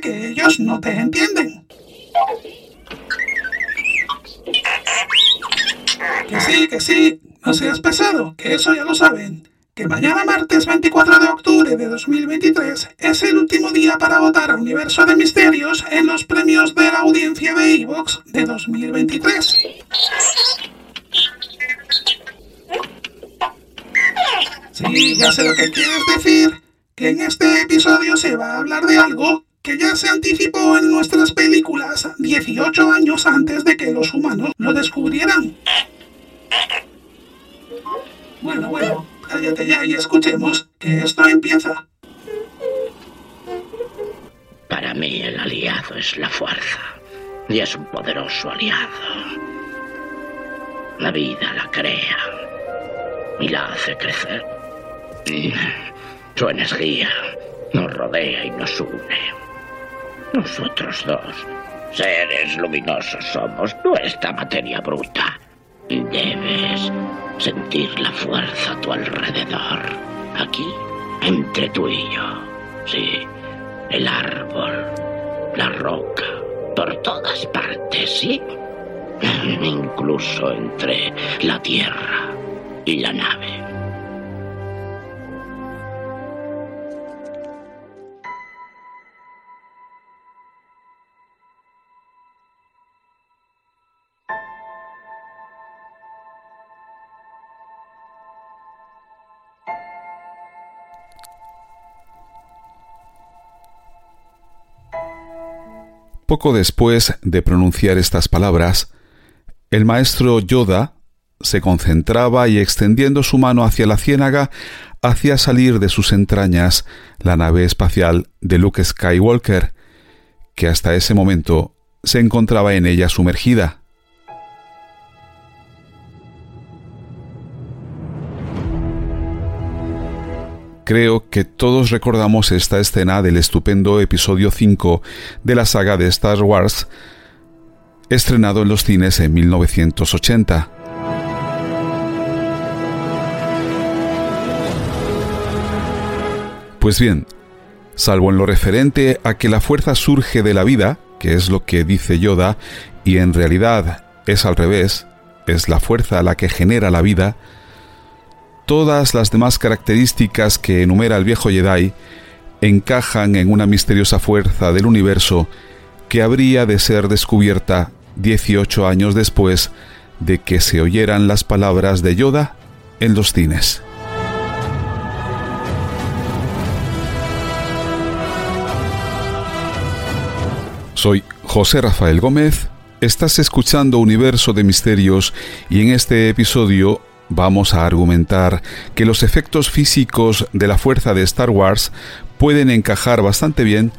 Que ellos no te entienden. Que sí, que sí, no seas pesado, que eso ya lo saben. Que mañana martes 24 de octubre de 2023 es el último día para votar a Universo de Misterios en los premios de la audiencia de Evox de 2023. Sí, ya sé lo que quieres decir, que en este episodio se va a hablar de algo que ya se anticipó en nuestras películas 18 años antes de que los humanos lo descubrieran. Bueno, bueno, cállate ya y escuchemos que esto empieza. Para mí el aliado es la fuerza y es un poderoso aliado. La vida la crea y la hace crecer. Su energía nos rodea y nos une. Nosotros dos, seres luminosos, somos nuestra materia bruta. Debes sentir la fuerza a tu alrededor. Aquí, entre tú y yo. Sí, el árbol, la roca, por todas partes, sí. Incluso entre la tierra y la nave. Poco después de pronunciar estas palabras, el maestro Yoda se concentraba y extendiendo su mano hacia la ciénaga, hacía salir de sus entrañas la nave espacial de Luke Skywalker, que hasta ese momento se encontraba en ella sumergida. Creo que todos recordamos esta escena del estupendo episodio 5 de la saga de Star Wars, estrenado en los cines en 1980. Pues bien, salvo en lo referente a que la fuerza surge de la vida, que es lo que dice Yoda, y en realidad es al revés, es la fuerza la que genera la vida, todas las demás características que enumera el viejo Jedi encajan en una misteriosa fuerza del universo que habría de ser descubierta 18 años después de que se oyeran las palabras de Yoda en los cines. Soy José Rafael Gómez, estás escuchando Universo de Misterios y en este episodio vamos a argumentar que los efectos físicos de la fuerza de Star Wars pueden encajar bastante bien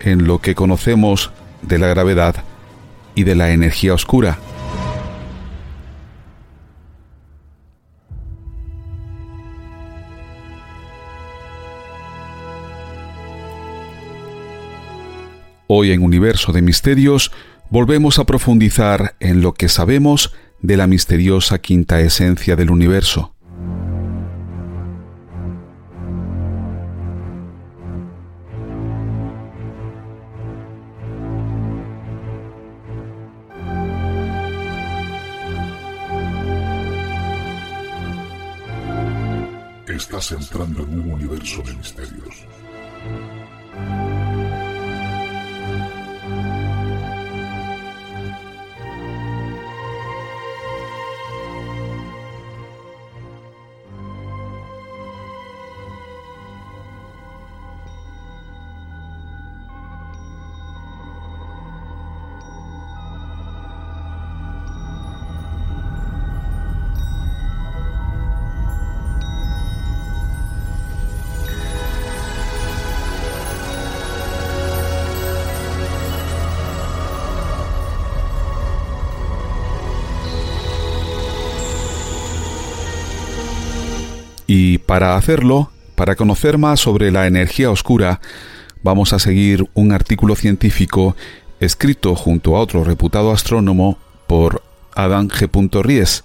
en lo que conocemos de la gravedad y de la energía oscura. Hoy en Universo de Misterios volvemos a profundizar en lo que sabemos de la misteriosa quinta esencia del universo. Estás entrando en un universo de misterios. Y para hacerlo, para conocer más sobre la energía oscura, vamos a seguir un artículo científico escrito junto a otro reputado astrónomo por Adam G. Ries,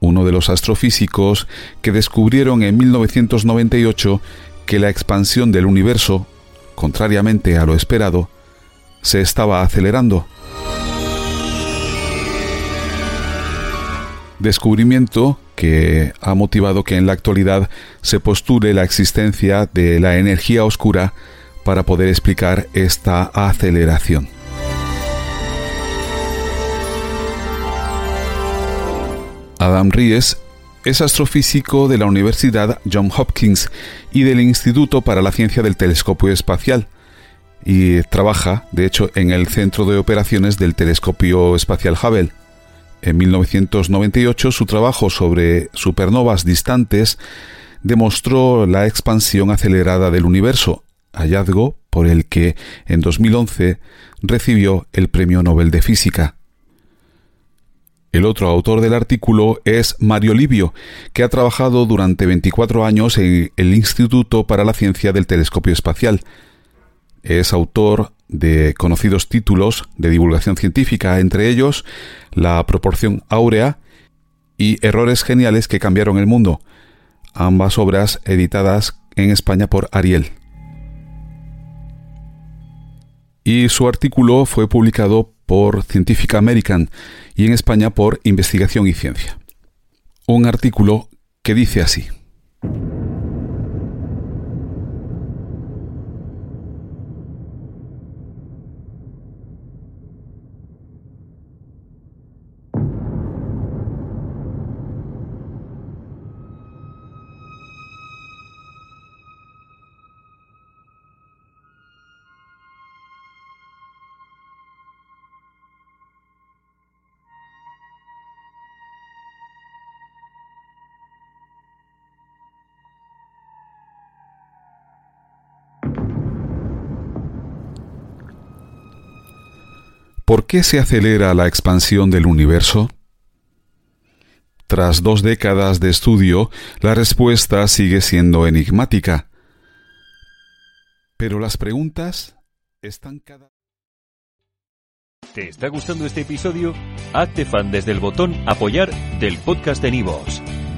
uno de los astrofísicos que descubrieron en 1998 que la expansión del universo, contrariamente a lo esperado, se estaba acelerando. Descubrimiento que ha motivado que en la actualidad se postule la existencia de la energía oscura para poder explicar esta aceleración. Adam Ries es astrofísico de la Universidad Johns Hopkins y del Instituto para la Ciencia del Telescopio Espacial, y trabaja, de hecho, en el Centro de Operaciones del Telescopio Espacial Hubble. En 1998 su trabajo sobre supernovas distantes demostró la expansión acelerada del universo, hallazgo por el que en 2011 recibió el Premio Nobel de Física. El otro autor del artículo es Mario Livio, que ha trabajado durante 24 años en el Instituto para la Ciencia del Telescopio Espacial. Es autor de conocidos títulos de divulgación científica, entre ellos La proporción áurea y Errores geniales que cambiaron el mundo, ambas obras editadas en España por Ariel. Y su artículo fue publicado por Scientific American y en España por Investigación y Ciencia. Un artículo que dice así. ¿Por qué se acelera la expansión del universo? Tras dos décadas de estudio, la respuesta sigue siendo enigmática. Pero las preguntas están cada... ¿Te está gustando este episodio? Hazte fan desde el botón apoyar del podcast de Nivos.